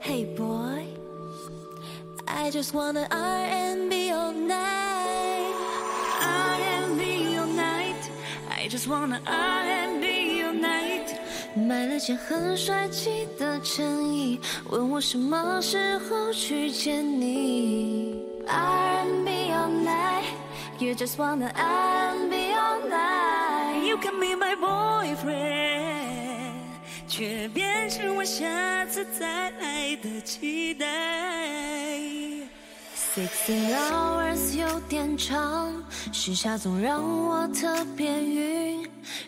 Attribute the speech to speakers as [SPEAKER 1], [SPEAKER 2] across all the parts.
[SPEAKER 1] Hey boy, I just wanna R&B all night. R&B all night. I just wanna R&B all night. 买了件很帅气的衬衣，问我什么时候去见你。R&B all night. You just wanna R&B all night. You can be my boyfriend. 却变成我下次再来的期待。Sixteen hours 有点长，时差总让我特别晕，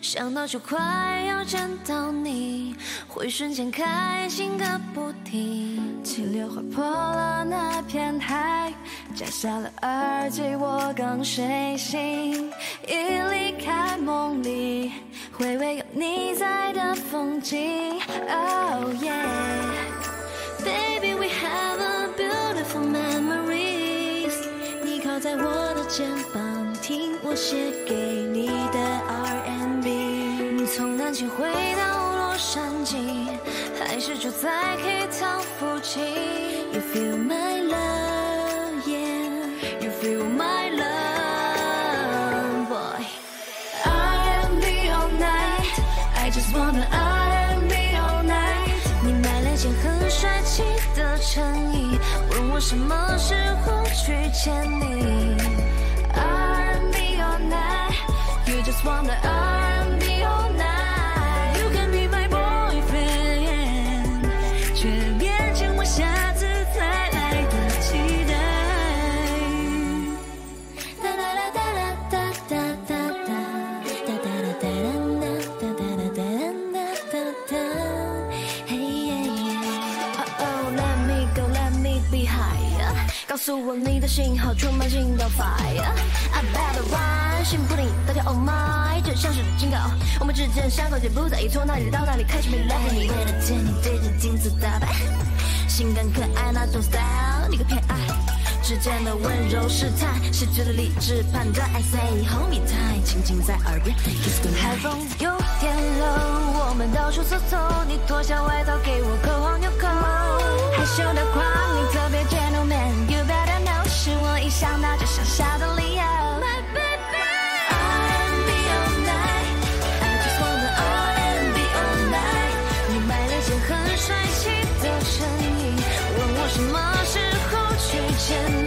[SPEAKER 1] 想到就快要见到你，会瞬间开心个不停。气流划破了那片海，摘下了耳机，我刚睡醒，一离开梦里。回味有你在的风景。Oh yeah, 在我的肩膀，听我写给你的 R&B。从南京回到洛杉矶，还是住在 K Town 附近。You feel my love, yeah, you feel my love, boy. R&B all night, I just wanna 的衬衣，问我什么时候去见你。告诉我你的信号，充满进到 fire。I better run，幸福你大家 oh my，这像是警告，我们之间相隔就不在意，从哪里到哪里开始没来。为了见你对着镜子打扮，性感可爱那种 style，你可偏爱。之间的温柔试探，失去了理智判断。I say hold me tight，轻轻在耳边 kiss good night。海风有点冷，我们到处走走，你脱下外套给我扣好纽扣。害羞的狂，一想到这想小的理由，，baby。Just want。你买了件很帅气的衬衣，问我什么时候去见。